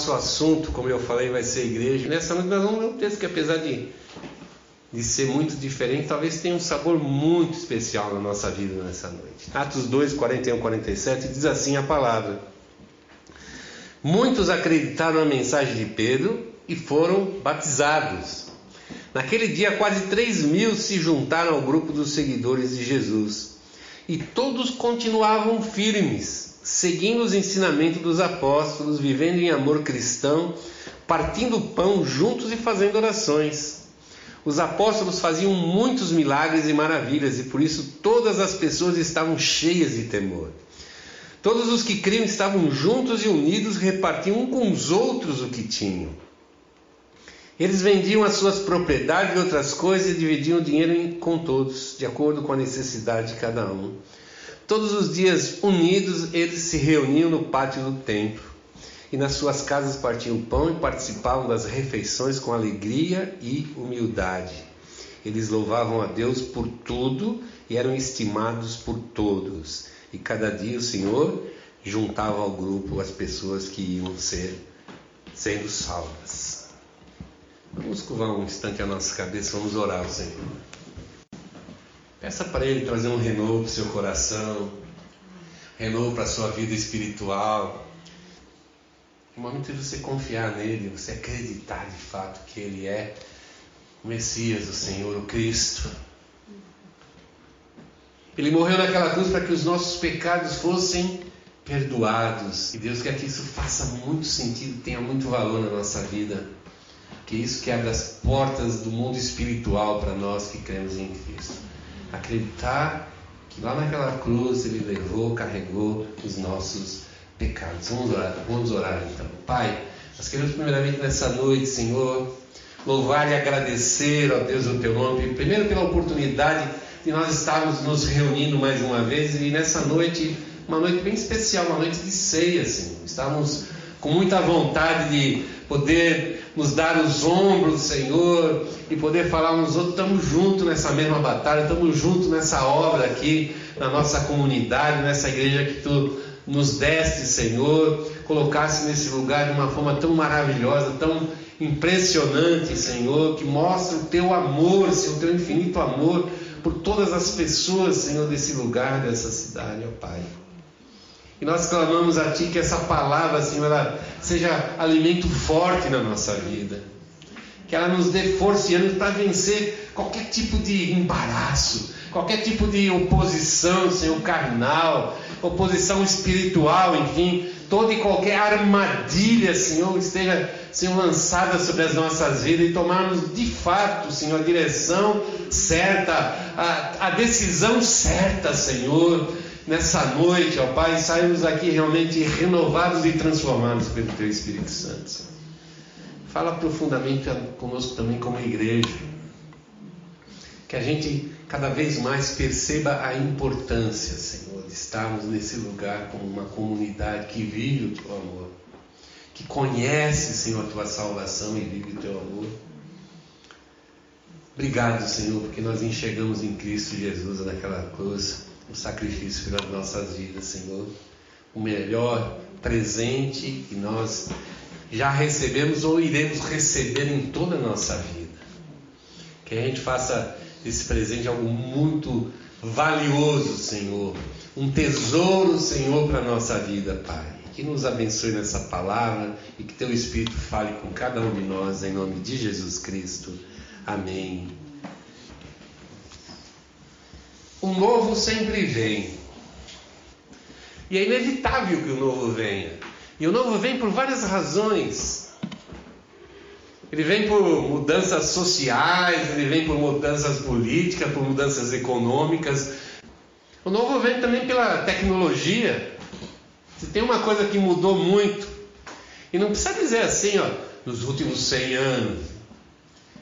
nosso assunto, como eu falei, vai ser igreja. Nessa noite nós vamos ler um texto que, apesar de, de ser muito diferente, talvez tenha um sabor muito especial na nossa vida nessa noite. Atos 2, 41, 47 diz assim a palavra: Muitos acreditaram na mensagem de Pedro e foram batizados. Naquele dia, quase 3 mil se juntaram ao grupo dos seguidores de Jesus. E todos continuavam firmes, seguindo os ensinamentos dos apóstolos, vivendo em amor cristão, partindo pão juntos e fazendo orações. Os apóstolos faziam muitos milagres e maravilhas, e por isso todas as pessoas estavam cheias de temor. Todos os que criam estavam juntos e unidos, repartiam um com os outros o que tinham. Eles vendiam as suas propriedades e outras coisas e dividiam o dinheiro com todos, de acordo com a necessidade de cada um. Todos os dias, unidos, eles se reuniam no pátio do templo e nas suas casas partiam pão e participavam das refeições com alegria e humildade. Eles louvavam a Deus por tudo e eram estimados por todos. E cada dia o Senhor juntava ao grupo as pessoas que iam ser sendo salvas. Vamos curvar um instante a nossa cabeça, vamos orar ao Senhor. Peça para Ele trazer um renovo para o seu coração, renovo para a sua vida espiritual. No momento de você confiar nele, você acreditar de fato que Ele é o Messias, o Senhor, o Cristo. Ele morreu naquela cruz para que os nossos pecados fossem perdoados. E Deus quer que isso faça muito sentido, tenha muito valor na nossa vida. Que isso que abre as portas do mundo espiritual para nós que cremos em Cristo. Acreditar que lá naquela cruz Ele levou, carregou os nossos pecados. Vamos orar, vamos orar então. Pai, nós queremos primeiramente nessa noite, Senhor, louvar e agradecer, ó Deus, o Teu nome, primeiro pela oportunidade e nós estávamos nos reunindo mais uma vez e nessa noite, uma noite bem especial, uma noite de ceia, assim. Estávamos com muita vontade de poder nos dar os ombros, Senhor, e poder falar uns outros, estamos juntos nessa mesma batalha, estamos juntos nessa obra aqui, na nossa comunidade, nessa igreja que Tu nos deste, Senhor, colocasse nesse lugar de uma forma tão maravilhosa, tão impressionante, Senhor, que mostra o Teu amor, Senhor, o Teu infinito amor por todas as pessoas, Senhor, desse lugar, dessa cidade, ó Pai. E nós clamamos a Ti que essa palavra, Senhor, ela seja alimento forte na nossa vida. Que ela nos dê força e ânimo para vencer qualquer tipo de embaraço, qualquer tipo de oposição, Senhor, carnal, oposição espiritual, enfim, toda e qualquer armadilha, Senhor, esteja Senhor, lançada sobre as nossas vidas e tomarmos de fato, Senhor, a direção certa, a, a decisão certa, Senhor, nessa noite, ó Pai, saímos aqui realmente renovados e transformados pelo Teu Espírito Santo. Fala profundamente conosco também como igreja. Que a gente cada vez mais perceba a importância, Senhor, de estarmos nesse lugar como uma comunidade que vive o Teu amor que conhece, Senhor, a tua salvação e vive o teu amor. Obrigado, Senhor, porque nós enxergamos em Cristo Jesus naquela cruz o sacrifício pelas nossas vidas, Senhor. O melhor presente que nós já recebemos ou iremos receber em toda a nossa vida. Que a gente faça esse presente algo muito valioso, Senhor. Um tesouro, Senhor, para a nossa vida, Pai que nos abençoe nessa palavra e que teu Espírito fale com cada um de nós, em nome de Jesus Cristo. Amém. O novo sempre vem. E é inevitável que o novo venha. E o novo vem por várias razões. Ele vem por mudanças sociais, ele vem por mudanças políticas, por mudanças econômicas. O novo vem também pela tecnologia. Se tem uma coisa que mudou muito, e não precisa dizer assim, ó, nos últimos 100 anos.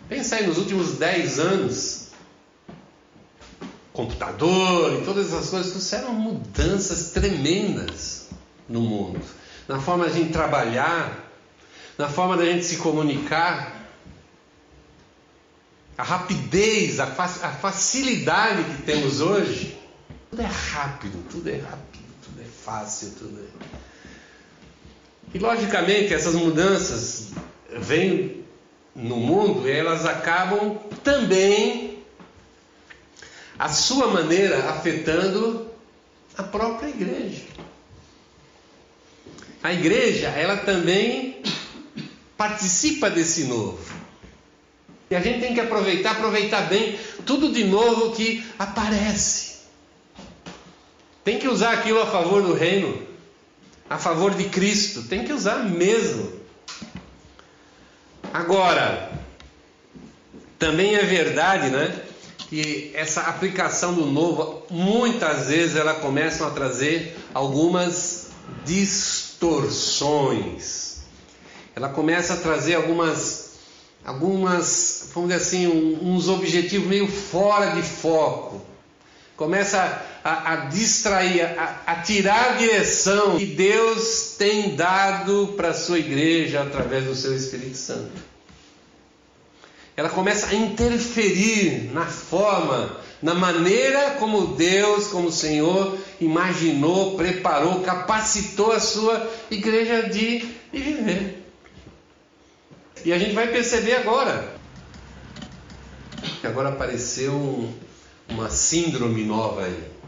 Pensa aí, nos últimos 10 anos, computador e todas essas coisas trouxeram mudanças tremendas no mundo. Na forma de a gente trabalhar, na forma da gente se comunicar, a rapidez, a, facilidade que temos hoje. Tudo é rápido, tudo é rápido fácil tudo. E logicamente essas mudanças vêm no mundo e elas acabam também, a sua maneira, afetando a própria igreja. A igreja, ela também participa desse novo. E a gente tem que aproveitar, aproveitar bem tudo de novo que aparece. Tem que usar aquilo a favor do reino, a favor de Cristo. Tem que usar mesmo. Agora, também é verdade, né? Que essa aplicação do novo, muitas vezes ela começa a trazer algumas distorções. Ela começa a trazer algumas, algumas, vamos dizer assim, uns objetivos meio fora de foco. Começa a, a distrair, a, a tirar a direção que Deus tem dado para a sua igreja através do seu Espírito Santo. Ela começa a interferir na forma, na maneira como Deus, como o Senhor, imaginou, preparou, capacitou a sua igreja de, de viver. E a gente vai perceber agora que agora apareceu um, uma síndrome nova aí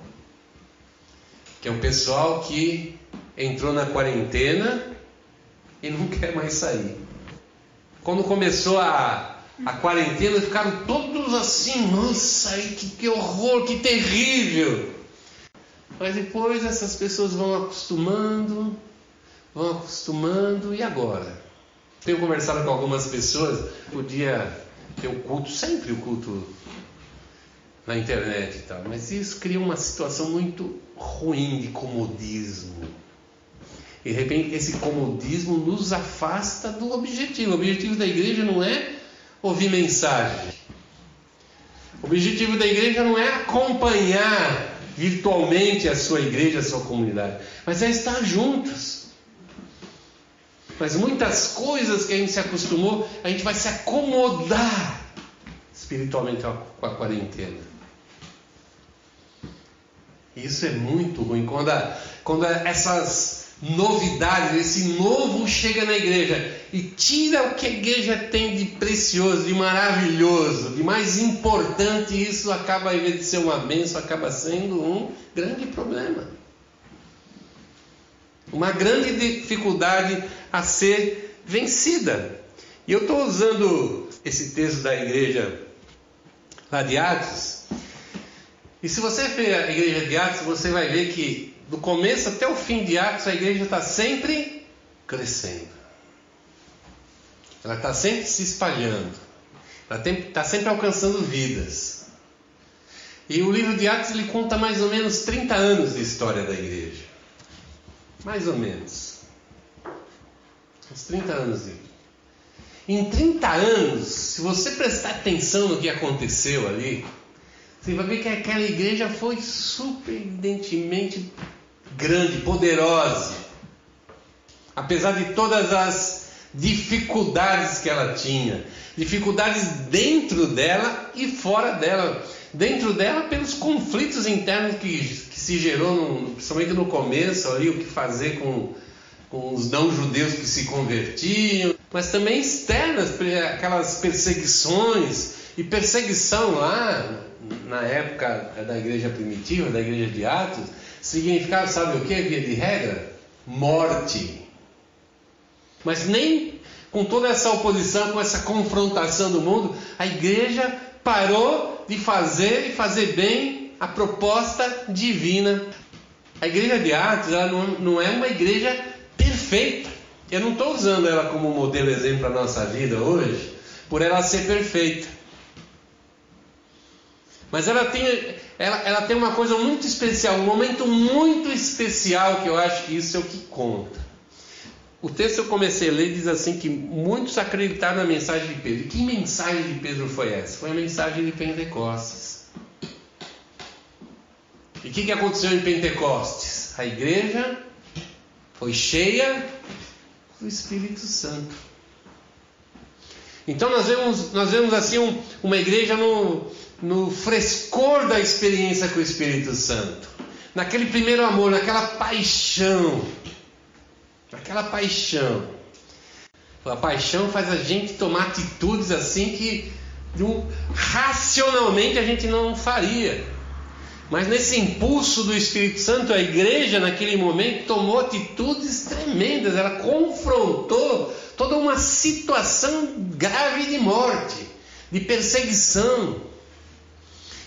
que é um pessoal que entrou na quarentena e não quer mais sair. Quando começou a, a quarentena, ficaram todos assim, nossa, que, que horror, que terrível. Mas depois essas pessoas vão acostumando, vão acostumando, e agora? Tenho conversado com algumas pessoas, podia ter o culto, sempre o culto na internet e tal, mas isso cria uma situação muito ruim de comodismo. E de repente esse comodismo nos afasta do objetivo. O objetivo da igreja não é ouvir mensagem. O objetivo da igreja não é acompanhar virtualmente a sua igreja, a sua comunidade, mas é estar juntos. Mas muitas coisas que a gente se acostumou, a gente vai se acomodar espiritualmente com a quarentena. Isso é muito ruim. Quando, a, quando a, essas novidades, esse novo chega na igreja e tira o que a igreja tem de precioso, de maravilhoso, de mais importante, isso acaba, em vez de ser uma bênção, acaba sendo um grande problema. Uma grande dificuldade a ser vencida. E eu estou usando esse texto da igreja lá de Atos e se você ver a igreja de Atos, você vai ver que do começo até o fim de Atos, a igreja está sempre crescendo. Ela está sempre se espalhando. Ela está sempre alcançando vidas. E o livro de Atos ele conta mais ou menos 30 anos de história da igreja. Mais ou menos. Uns 30 anos. De... Em 30 anos, se você prestar atenção no que aconteceu ali, você vai ver que aquela igreja foi surpreendentemente grande, poderosa. Apesar de todas as dificuldades que ela tinha, dificuldades dentro dela e fora dela. Dentro dela, pelos conflitos internos que, que se gerou, no, principalmente no começo, ali, o que fazer com, com os não-judeus que se convertiam, mas também externas, aquelas perseguições e perseguição lá na época da igreja primitiva, da igreja de Atos, significava, sabe o que, via de regra? Morte. Mas nem com toda essa oposição, com essa confrontação do mundo, a igreja parou de fazer e fazer bem a proposta divina. A igreja de Atos ela não, é uma igreja perfeita. Eu não estou usando ela como modelo exemplo para a nossa vida hoje, por ela ser perfeita. Mas ela tem, ela, ela tem uma coisa muito especial, um momento muito especial que eu acho que isso é o que conta. O texto eu comecei a ler diz assim que muitos acreditaram na mensagem de Pedro. Que mensagem de Pedro foi essa? Foi a mensagem de Pentecostes. E o que, que aconteceu em Pentecostes? A igreja foi cheia do Espírito Santo. Então nós vemos, nós vemos assim um, uma igreja no, no frescor da experiência com o Espírito Santo, naquele primeiro amor, naquela paixão, aquela paixão. A paixão faz a gente tomar atitudes assim que racionalmente a gente não faria. Mas nesse impulso do Espírito Santo, a igreja naquele momento tomou atitudes tremendas, ela confrontou toda uma situação grave de morte, de perseguição.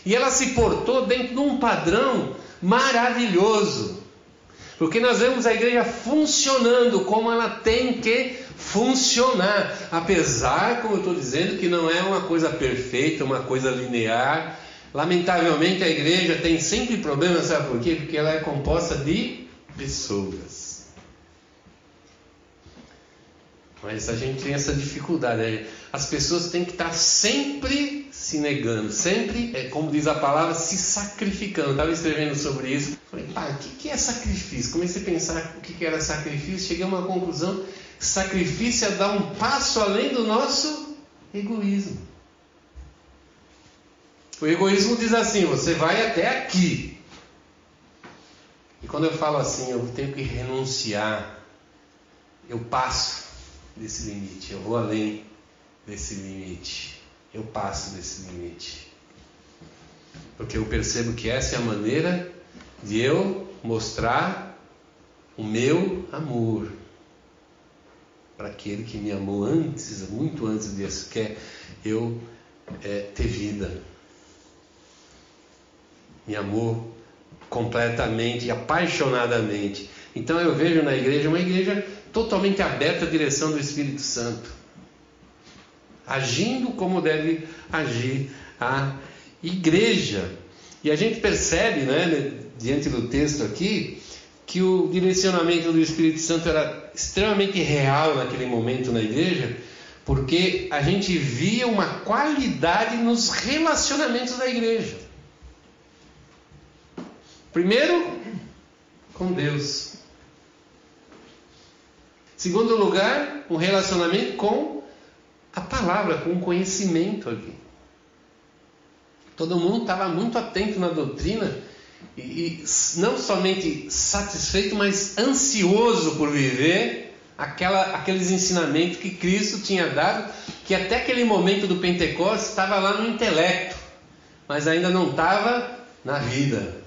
E ela se portou dentro de um padrão maravilhoso. Porque nós vemos a igreja funcionando como ela tem que funcionar. Apesar, como eu estou dizendo, que não é uma coisa perfeita, uma coisa linear. Lamentavelmente a igreja tem sempre problemas, sabe por quê? Porque ela é composta de pessoas. Mas a gente tem essa dificuldade. Né? As pessoas têm que estar sempre se negando, sempre, é, como diz a palavra, se sacrificando. Estava escrevendo sobre isso. Falei, pá, o que é sacrifício? Comecei a pensar o que era sacrifício. Cheguei a uma conclusão: sacrifício é dar um passo além do nosso egoísmo. O egoísmo diz assim: você vai até aqui. E quando eu falo assim, eu tenho que renunciar, eu passo desse limite, eu vou além desse limite, eu passo desse limite. Porque eu percebo que essa é a maneira de eu mostrar o meu amor para aquele que me amou antes, muito antes disso, que é eu é, ter vida. Me amou completamente, apaixonadamente. Então eu vejo na igreja uma igreja totalmente aberta à direção do Espírito Santo, agindo como deve agir a igreja. E a gente percebe, né, diante do texto aqui, que o direcionamento do Espírito Santo era extremamente real naquele momento na igreja, porque a gente via uma qualidade nos relacionamentos da igreja. Primeiro, com Deus. Segundo lugar, um relacionamento com a palavra, com o conhecimento ali. Todo mundo estava muito atento na doutrina e, e, não somente satisfeito, mas ansioso por viver aquela, aqueles ensinamentos que Cristo tinha dado, que até aquele momento do Pentecostes estava lá no intelecto, mas ainda não estava na vida.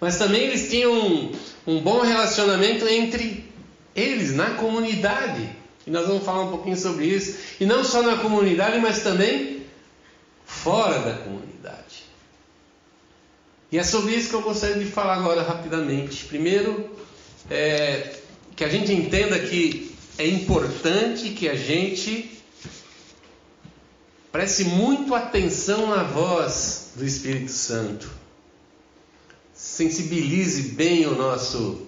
Mas também eles tinham um, um bom relacionamento entre eles na comunidade. E nós vamos falar um pouquinho sobre isso. E não só na comunidade, mas também fora da comunidade. E é sobre isso que eu gostaria de falar agora rapidamente. Primeiro, é, que a gente entenda que é importante que a gente preste muito atenção na voz do Espírito Santo. Sensibilize bem nosso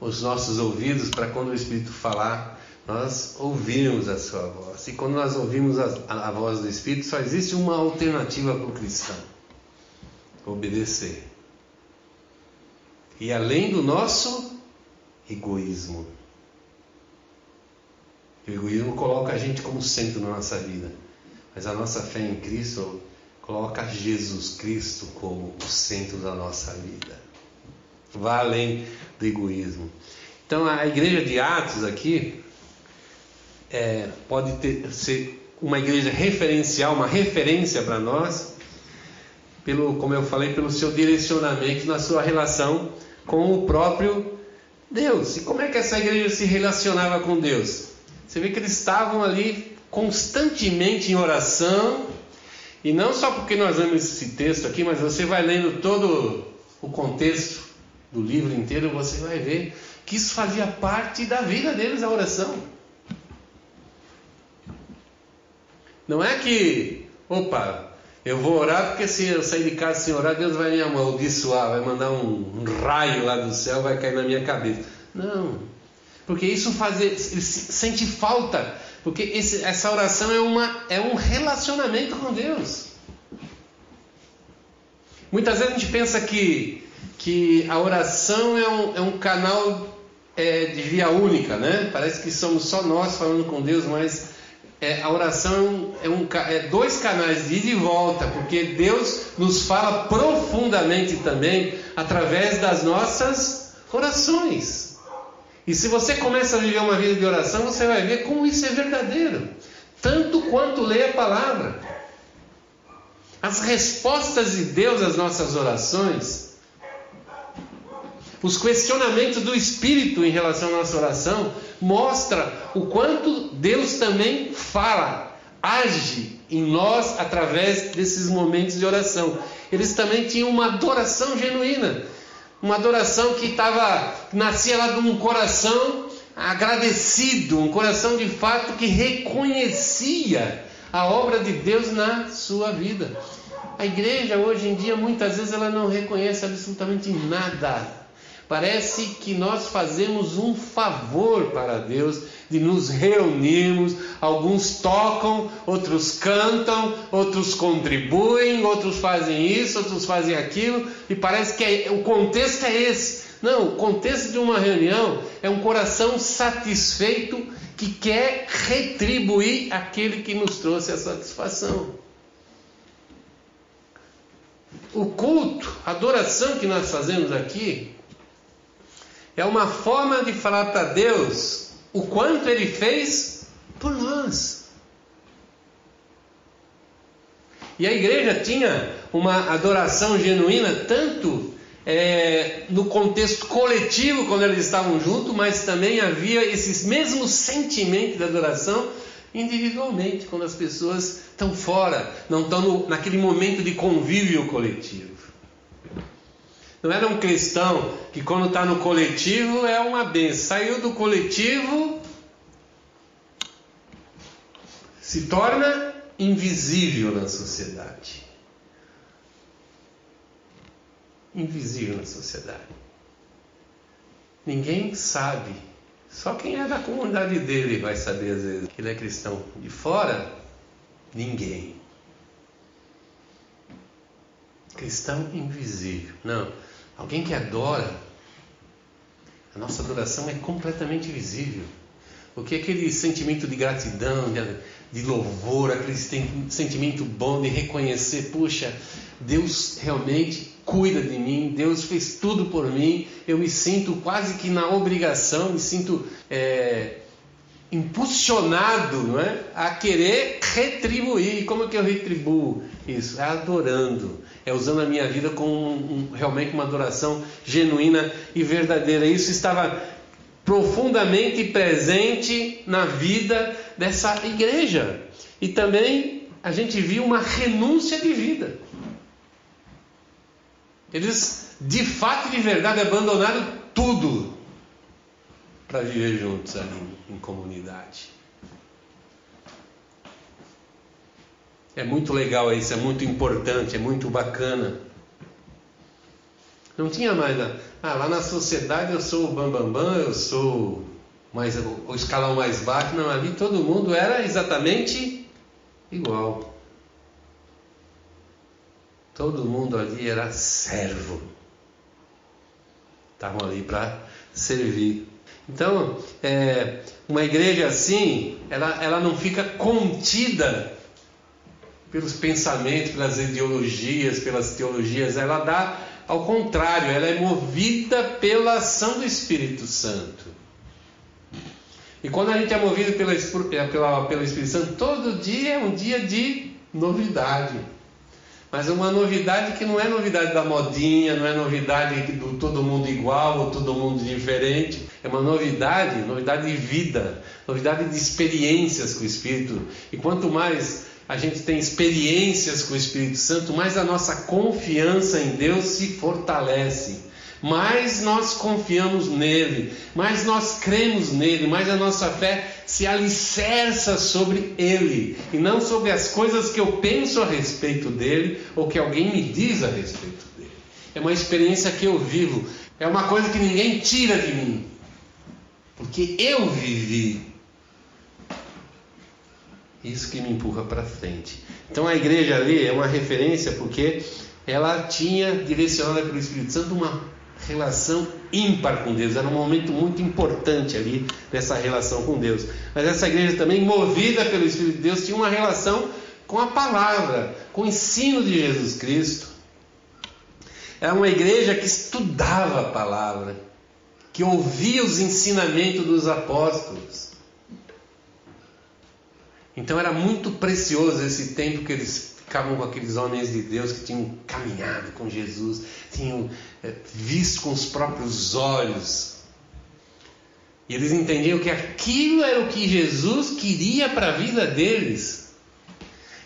os nossos ouvidos para quando o Espírito falar, nós ouvirmos a sua voz. E quando nós ouvimos a, a, a voz do Espírito, só existe uma alternativa para o cristão: obedecer. E além do nosso egoísmo. O egoísmo coloca a gente como centro na nossa vida. Mas a nossa fé em Cristo coloca Jesus Cristo como o centro da nossa vida. Vá além do egoísmo. Então a igreja de Atos aqui é, pode ter, ser uma igreja referencial, uma referência para nós, pelo, como eu falei, pelo seu direcionamento na sua relação com o próprio Deus. E como é que essa igreja se relacionava com Deus? Você vê que eles estavam ali constantemente em oração, e não só porque nós vemos esse texto aqui, mas você vai lendo todo o contexto do livro inteiro, você vai ver que isso fazia parte da vida deles, a oração. Não é que, opa, eu vou orar porque se eu sair de casa sem orar, Deus vai me amaldiçoar, vai mandar um, um raio lá do céu, vai cair na minha cabeça. Não, porque isso faz, ele sente falta, porque esse, essa oração é, uma, é um relacionamento com Deus. Muitas vezes a gente pensa que que a oração é um, é um canal é, de via única, né? Parece que somos só nós falando com Deus, mas é, a oração é, um, é dois canais de ida e volta, porque Deus nos fala profundamente também através das nossas orações. E se você começa a viver uma vida de oração, você vai ver como isso é verdadeiro, tanto quanto ler a palavra. As respostas de Deus às nossas orações, os questionamentos do Espírito em relação à nossa oração, mostra o quanto Deus também fala, age em nós através desses momentos de oração. Eles também tinham uma adoração genuína uma adoração que estava nascia lá de um coração agradecido, um coração de fato que reconhecia a obra de Deus na sua vida. A igreja hoje em dia muitas vezes ela não reconhece absolutamente nada Parece que nós fazemos um favor para Deus de nos reunirmos. Alguns tocam, outros cantam, outros contribuem, outros fazem isso, outros fazem aquilo, e parece que é, o contexto é esse. Não, o contexto de uma reunião é um coração satisfeito que quer retribuir aquele que nos trouxe a satisfação. O culto, a adoração que nós fazemos aqui, é uma forma de falar para Deus o quanto Ele fez por nós. E a igreja tinha uma adoração genuína, tanto é, no contexto coletivo, quando eles estavam juntos, mas também havia esses mesmos sentimentos de adoração individualmente, quando as pessoas estão fora, não estão no, naquele momento de convívio coletivo. Não era um cristão que quando está no coletivo é uma benção. Saiu do coletivo, se torna invisível na sociedade. Invisível na sociedade. Ninguém sabe. Só quem é da comunidade dele vai saber às vezes que ele é cristão. De fora, ninguém. Cristão invisível. Não. Alguém que adora, a nossa adoração é completamente visível. Porque aquele sentimento de gratidão, de, de louvor, aquele sentimento bom de reconhecer, puxa, Deus realmente cuida de mim, Deus fez tudo por mim, eu me sinto quase que na obrigação, me sinto é, impulsionado não é? a querer retribuir. E como é que eu retribuo isso? É adorando, é usando a minha vida com um, realmente uma adoração genuína e verdadeira. Isso estava profundamente presente na vida dessa igreja. E também a gente viu uma renúncia de vida. Eles, de fato e de verdade, abandonaram tudo para viver juntos ali em comunidade. É muito legal isso, é muito importante, é muito bacana. Não tinha mais, ah, lá na sociedade eu sou o bambambam, bam, bam, eu sou mais, o escalão mais baixo. Não, ali todo mundo era exatamente igual. Todo mundo ali era servo. Estavam ali para servir. Então, é, uma igreja assim, ela, ela não fica contida pelos pensamentos, pelas ideologias, pelas teologias, ela dá ao contrário, ela é movida pela ação do Espírito Santo. E quando a gente é movido pela, é, pela, pelo Espírito Santo, todo dia é um dia de novidade. Mas uma novidade que não é novidade da modinha, não é novidade do todo mundo igual ou todo mundo diferente. É uma novidade, novidade de vida, novidade de experiências com o Espírito. E quanto mais a gente tem experiências com o Espírito Santo, mais a nossa confiança em Deus se fortalece. Mais nós confiamos nele, mais nós cremos nele, mais a nossa fé se alicerça sobre Ele e não sobre as coisas que eu penso a respeito dele ou que alguém me diz a respeito dele. É uma experiência que eu vivo, é uma coisa que ninguém tira de mim, porque eu vivi. Isso que me empurra para frente. Então a igreja ali é uma referência porque ela tinha direcionada pelo Espírito Santo uma relação ímpar com Deus, era um momento muito importante ali nessa relação com Deus. Mas essa igreja também, movida pelo Espírito de Deus, tinha uma relação com a palavra, com o ensino de Jesus Cristo. Era uma igreja que estudava a palavra, que ouvia os ensinamentos dos apóstolos. Então era muito precioso esse tempo que eles ficavam com aqueles homens de Deus que tinham caminhado com Jesus, tinham é, visto com os próprios olhos. E eles entendiam que aquilo era o que Jesus queria para a vida deles.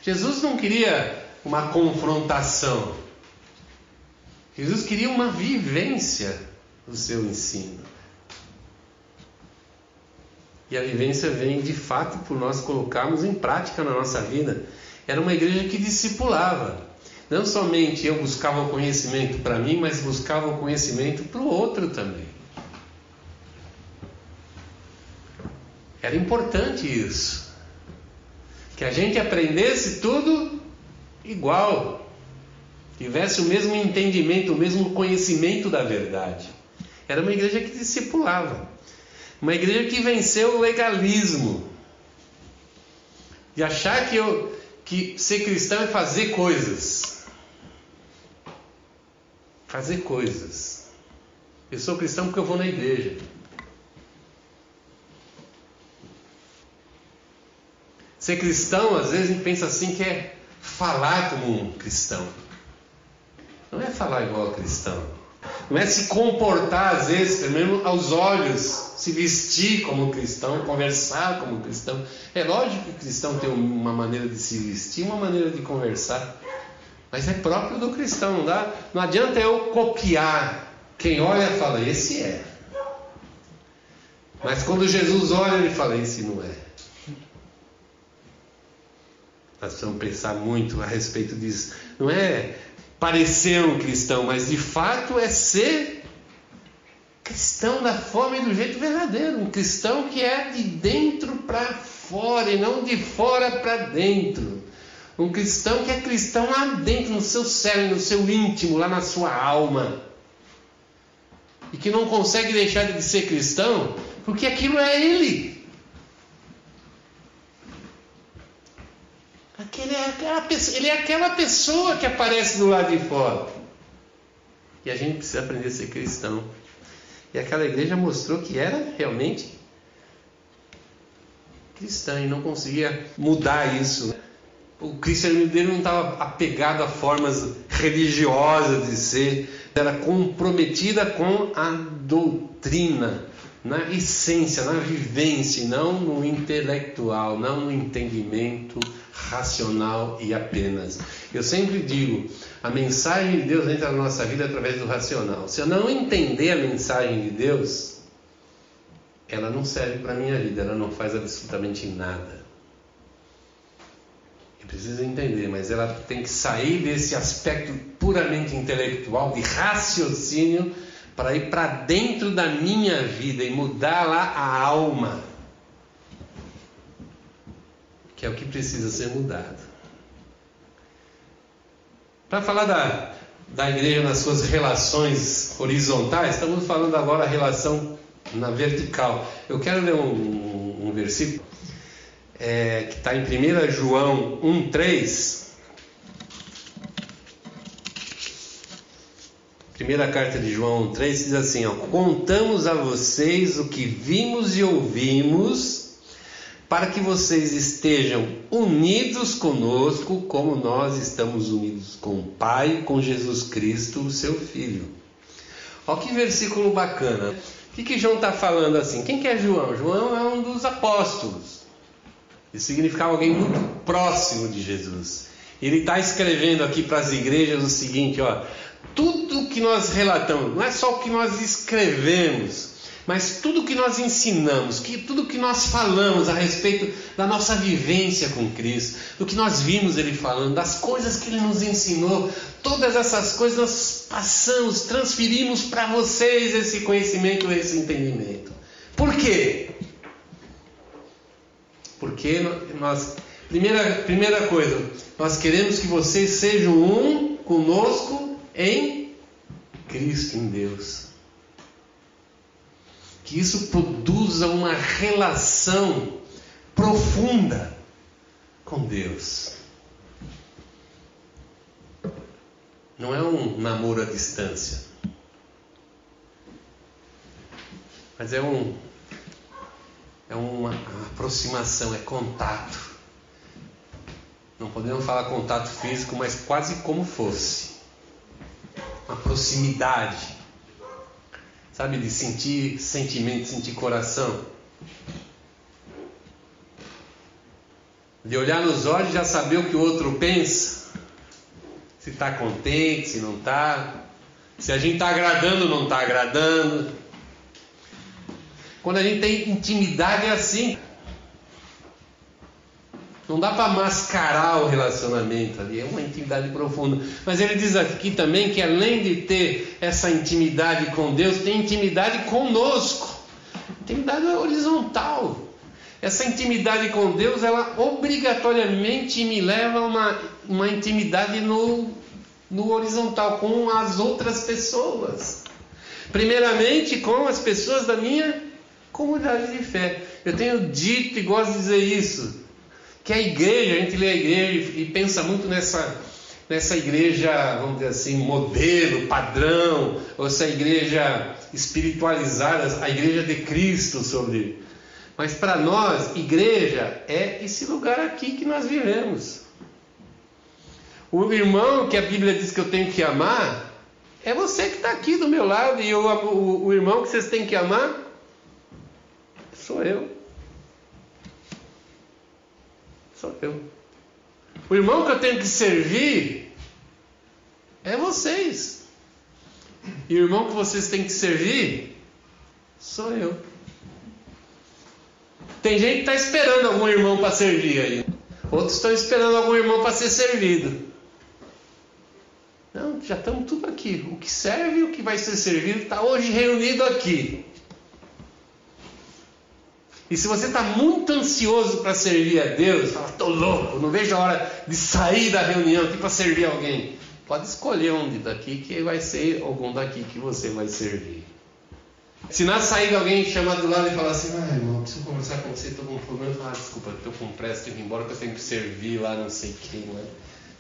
Jesus não queria uma confrontação. Jesus queria uma vivência do seu ensino. E a vivência vem de fato por nós colocarmos em prática na nossa vida. Era uma igreja que discipulava. Não somente eu buscava o conhecimento para mim, mas buscava o conhecimento para o outro também. Era importante isso. Que a gente aprendesse tudo igual. Tivesse o mesmo entendimento, o mesmo conhecimento da verdade. Era uma igreja que discipulava. Uma igreja que venceu o legalismo. De achar que, eu, que ser cristão é fazer coisas. Fazer coisas. Eu sou cristão porque eu vou na igreja. Ser cristão, às vezes a gente pensa assim que é falar como um cristão. Não é falar igual a cristão. Não é se comportar, às vezes, pelo menos aos olhos, se vestir como cristão, conversar como cristão. É lógico que o cristão tem uma maneira de se vestir, uma maneira de conversar. Mas é próprio do cristão, não dá? Não adianta eu copiar. Quem olha fala, esse é. Mas quando Jesus olha, ele fala, esse não é. Nós precisamos pensar muito a respeito disso. Não é parecer um cristão, mas de fato é ser cristão da forma e do jeito verdadeiro. Um cristão que é de dentro para fora e não de fora para dentro. Um cristão que é cristão lá dentro, no seu cérebro, no seu íntimo, lá na sua alma. E que não consegue deixar de ser cristão porque aquilo é ele. Aquele é aquela pessoa, ele é aquela pessoa que aparece do lado de fora. E a gente precisa aprender a ser cristão. E aquela igreja mostrou que era realmente cristã e não conseguia mudar isso. O cristianismo dele não estava apegado a formas religiosas de ser, era comprometida com a doutrina, na essência, na vivência, não no intelectual, não no entendimento racional e apenas. Eu sempre digo, a mensagem de Deus entra na nossa vida através do racional. Se eu não entender a mensagem de Deus, ela não serve para a minha vida, ela não faz absolutamente nada. Eu preciso entender, mas ela tem que sair desse aspecto puramente intelectual, de raciocínio, para ir para dentro da minha vida e mudar lá a alma que é o que precisa ser mudado. Para falar da, da igreja nas suas relações horizontais, estamos falando agora a relação na vertical. Eu quero ler um, um, um versículo é, que está em 1 João 1,3. Primeira carta de João 1,3 diz assim: ó, Contamos a vocês o que vimos e ouvimos para que vocês estejam unidos conosco, como nós estamos unidos com o Pai, com Jesus Cristo, o seu Filho. Olha que versículo bacana. O que, que João está falando assim? Quem que é João? João é um dos apóstolos. Isso significava alguém muito próximo de Jesus. Ele está escrevendo aqui para as igrejas o seguinte: ó, tudo que nós relatamos, não é só o que nós escrevemos, mas tudo que nós ensinamos, que, tudo que nós falamos a respeito da nossa vivência com Cristo, do que nós vimos Ele falando, das coisas que Ele nos ensinou, todas essas coisas nós passamos, transferimos para vocês esse conhecimento, esse entendimento. Por quê? Porque nós, primeira, primeira coisa, nós queremos que vocês sejam um conosco em Cristo, em Deus que isso produza uma relação profunda com Deus. Não é um namoro à distância. Mas é um é uma aproximação, é contato. Não podemos falar contato físico, mas quase como fosse. Uma proximidade. Sabe, de sentir sentimento, sentir coração. De olhar nos olhos e já saber o que o outro pensa. Se está contente, se não está. Se a gente está agradando ou não está agradando. Quando a gente tem intimidade é assim. Não dá para mascarar o relacionamento ali, é uma intimidade profunda. Mas ele diz aqui também que além de ter essa intimidade com Deus, tem intimidade conosco. Intimidade horizontal. Essa intimidade com Deus, ela obrigatoriamente me leva a uma, uma intimidade no, no horizontal, com as outras pessoas. Primeiramente com as pessoas da minha comunidade de fé. Eu tenho dito e gosto de dizer isso, que a igreja, a gente lê a igreja e pensa muito nessa, nessa igreja, vamos dizer assim, modelo, padrão, ou essa igreja espiritualizada, a igreja de Cristo sobre. Mas para nós, igreja é esse lugar aqui que nós vivemos. O irmão que a Bíblia diz que eu tenho que amar, é você que está aqui do meu lado, e o, o, o irmão que vocês têm que amar Sou eu. Sou eu. O irmão que eu tenho que servir é vocês. E o irmão que vocês têm que servir sou eu. Tem gente que está esperando algum irmão para servir aí. Outros estão esperando algum irmão para ser servido. Não, já estamos tudo aqui. O que serve e o que vai ser servido está hoje reunido aqui. E se você está muito ansioso para servir a Deus, fala, estou louco, não vejo a hora de sair da reunião aqui para servir alguém. Pode escolher um daqui que vai ser algum daqui que você vai servir. Se na saída alguém chamar do lado e falar assim, ah irmão, preciso conversar com você, estou com um problema, ah, desculpa, estou com pressa, tenho que ir embora que eu tenho que servir lá não sei quem, né?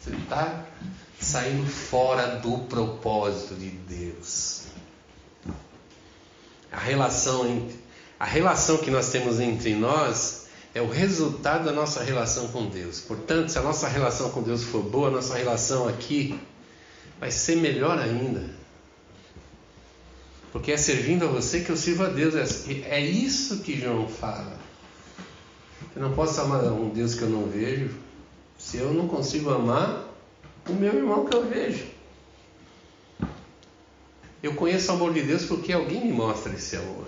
Você está saindo fora do propósito de Deus. A relação entre a relação que nós temos entre nós é o resultado da nossa relação com Deus. Portanto, se a nossa relação com Deus for boa, a nossa relação aqui vai ser melhor ainda. Porque é servindo a você que eu sirvo a Deus. É, é isso que João fala. Eu não posso amar um Deus que eu não vejo se eu não consigo amar o meu irmão que eu vejo. Eu conheço o amor de Deus porque alguém me mostra esse amor.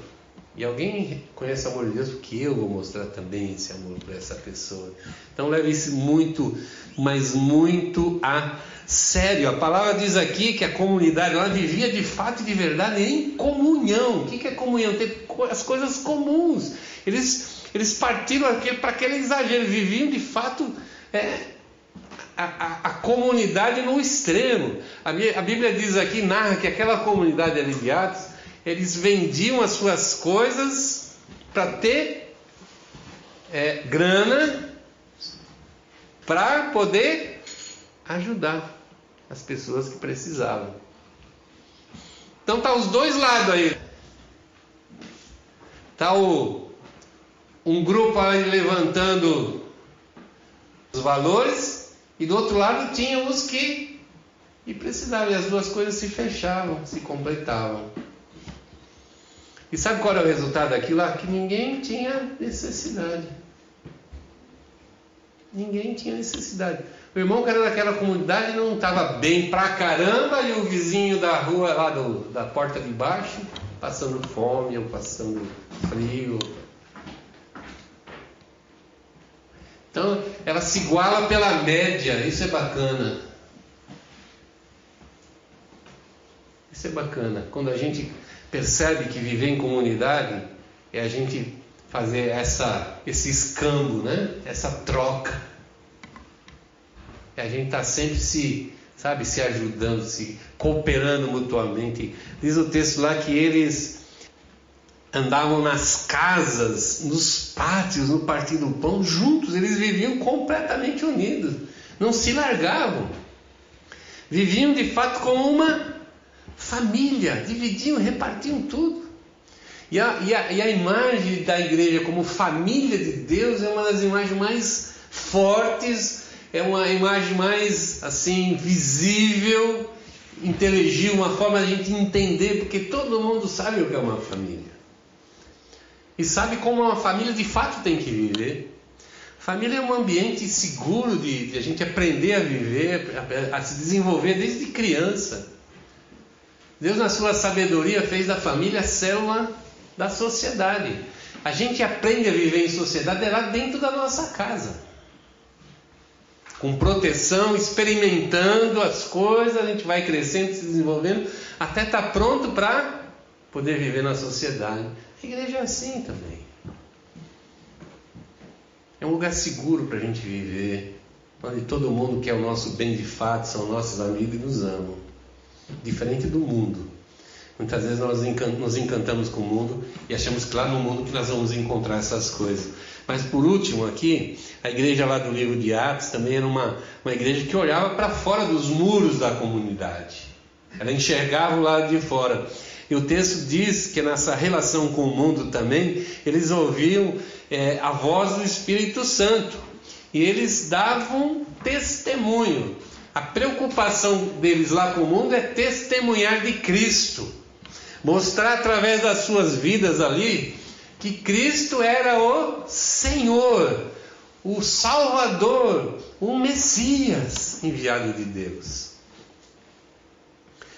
E alguém conhece o amor de Deus porque eu vou mostrar também esse amor para essa pessoa. Então leve isso muito, mas muito a sério. A palavra diz aqui que a comunidade ela vivia de fato e de verdade em comunhão. O que é comunhão? Ter as coisas comuns. Eles, eles partiram para aquele exagero, viviam de fato é, a, a, a, comunidade no extremo. A, Bíblia diz aqui, narra que aquela comunidade ali de Atos eles vendiam as suas coisas para ter é, grana para poder ajudar as pessoas que precisavam. Então tá os dois lados aí. Tá o um grupo aí levantando os valores e do outro lado tinha os que e precisavam e as duas coisas se fechavam, se completavam. E sabe qual era o resultado daquilo lá? Que ninguém tinha necessidade. Ninguém tinha necessidade. O irmão que era daquela comunidade não estava bem pra caramba e o vizinho da rua lá do, da porta de baixo passando fome ou passando frio. Então ela se iguala pela média, isso é bacana. Isso é bacana. Quando a gente percebe que viver em comunidade é a gente fazer essa, esse escambo, né? essa troca. É a gente estar tá sempre se, sabe, se ajudando, se cooperando mutuamente. Diz o texto lá que eles andavam nas casas, nos pátios, no partido do pão, juntos, eles viviam completamente unidos, não se largavam. Viviam de fato como uma família, dividiam, repartiam tudo. E a, e, a, e a imagem da igreja como família de Deus é uma das imagens mais fortes, é uma imagem mais assim visível, inteligível, uma forma de a gente entender, porque todo mundo sabe o que é uma família. E sabe como uma família de fato tem que viver. Família é um ambiente seguro de, de a gente aprender a viver, a, a se desenvolver desde criança. Deus, na sua sabedoria, fez da família a célula da sociedade. A gente aprende a viver em sociedade é lá dentro da nossa casa. Com proteção, experimentando as coisas, a gente vai crescendo, se desenvolvendo, até estar tá pronto para poder viver na sociedade. A igreja é assim também. É um lugar seguro para a gente viver, onde todo mundo quer o nosso bem de fato, são nossos amigos e nos amam. Diferente do mundo Muitas vezes nós nos encantamos com o mundo e achamos que lá no mundo que nós vamos encontrar essas coisas. Mas por último aqui, a igreja lá do livro de Atos também era uma, uma igreja que olhava para fora dos muros da comunidade. Ela enxergava o lado de fora. E o texto diz que nessa relação com o mundo também, eles ouviam é, a voz do Espírito Santo. E eles davam testemunho. A preocupação deles lá com o mundo é testemunhar de Cristo mostrar através das suas vidas ali que Cristo era o Senhor, o Salvador, o Messias enviado de Deus.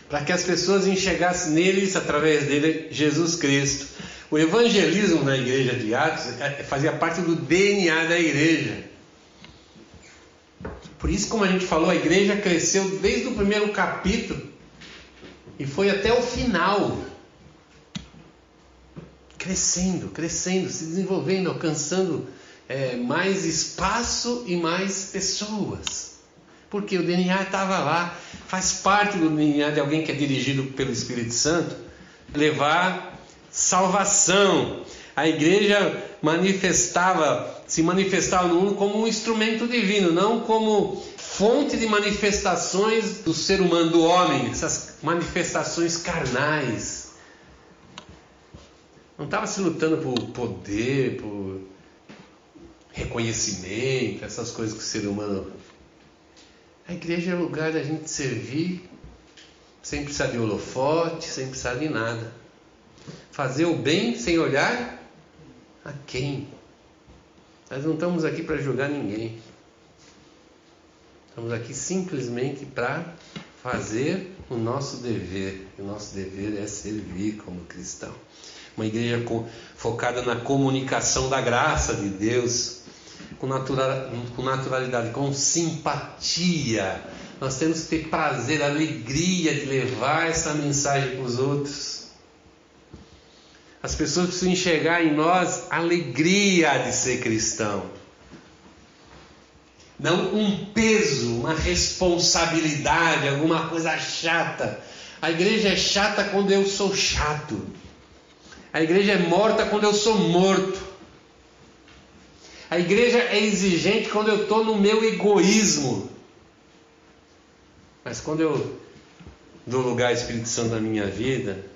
Para que as pessoas enxergassem neles, através dele, Jesus Cristo. O evangelismo na igreja de Atos é, fazia parte do DNA da igreja. Por isso, como a gente falou, a igreja cresceu desde o primeiro capítulo e foi até o final crescendo, crescendo, se desenvolvendo, alcançando é, mais espaço e mais pessoas. Porque o DNA estava lá, faz parte do DNA de alguém que é dirigido pelo Espírito Santo, levar salvação. A igreja manifestava, se manifestava no mundo como um instrumento divino, não como fonte de manifestações do ser humano, do homem, essas manifestações carnais não estava se lutando por poder, por reconhecimento, essas coisas que o ser humano. A igreja é o lugar da gente servir sem precisar de holofote, sem precisar de nada. Fazer o bem sem olhar a quem. Nós não estamos aqui para julgar ninguém. Estamos aqui simplesmente para fazer o nosso dever. O nosso dever é servir como cristão uma igreja focada na comunicação da graça de Deus, com, com naturalidade, com simpatia. Nós temos que ter prazer, alegria de levar essa mensagem para os outros. As pessoas precisam enxergar em nós alegria de ser cristão. Não um peso, uma responsabilidade, alguma coisa chata. A igreja é chata quando eu sou chato. A igreja é morta quando eu sou morto. A igreja é exigente quando eu estou no meu egoísmo. Mas quando eu dou lugar ao Espírito Santo na minha vida,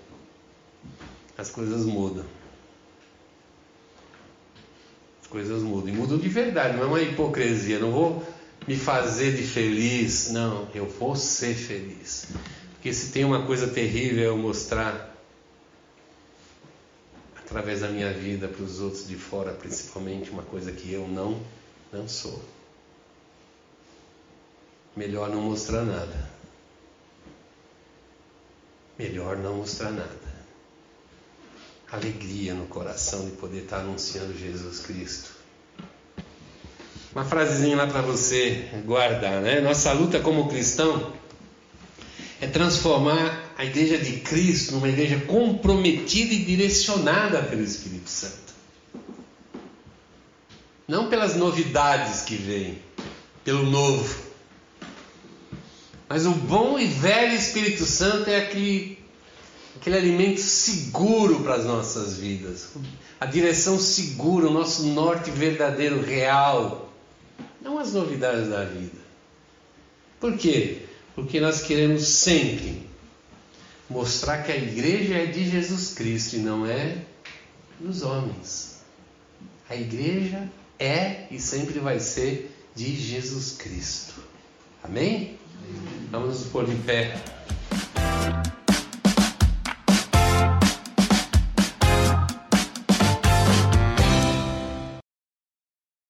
as coisas mudam. As coisas mudam. E mudam de verdade, não é uma hipocrisia. Não vou me fazer de feliz. Não, eu vou ser feliz. Porque se tem uma coisa terrível é eu mostrar através da minha vida para os outros de fora, principalmente uma coisa que eu não não sou. Melhor não mostrar nada. Melhor não mostrar nada. Alegria no coração de poder estar anunciando Jesus Cristo. Uma frasezinha lá para você guardar, né? Nossa luta como cristão é transformar a igreja de Cristo numa igreja comprometida e direcionada pelo Espírito Santo. Não pelas novidades que vêm, pelo novo. Mas o bom e velho Espírito Santo é aquele, aquele alimento seguro para as nossas vidas. A direção segura, o nosso norte verdadeiro, real. Não as novidades da vida. Por quê? Porque nós queremos sempre mostrar que a igreja é de Jesus Cristo e não é dos homens. A igreja é e sempre vai ser de Jesus Cristo. Amém? Vamos nos pôr de pé.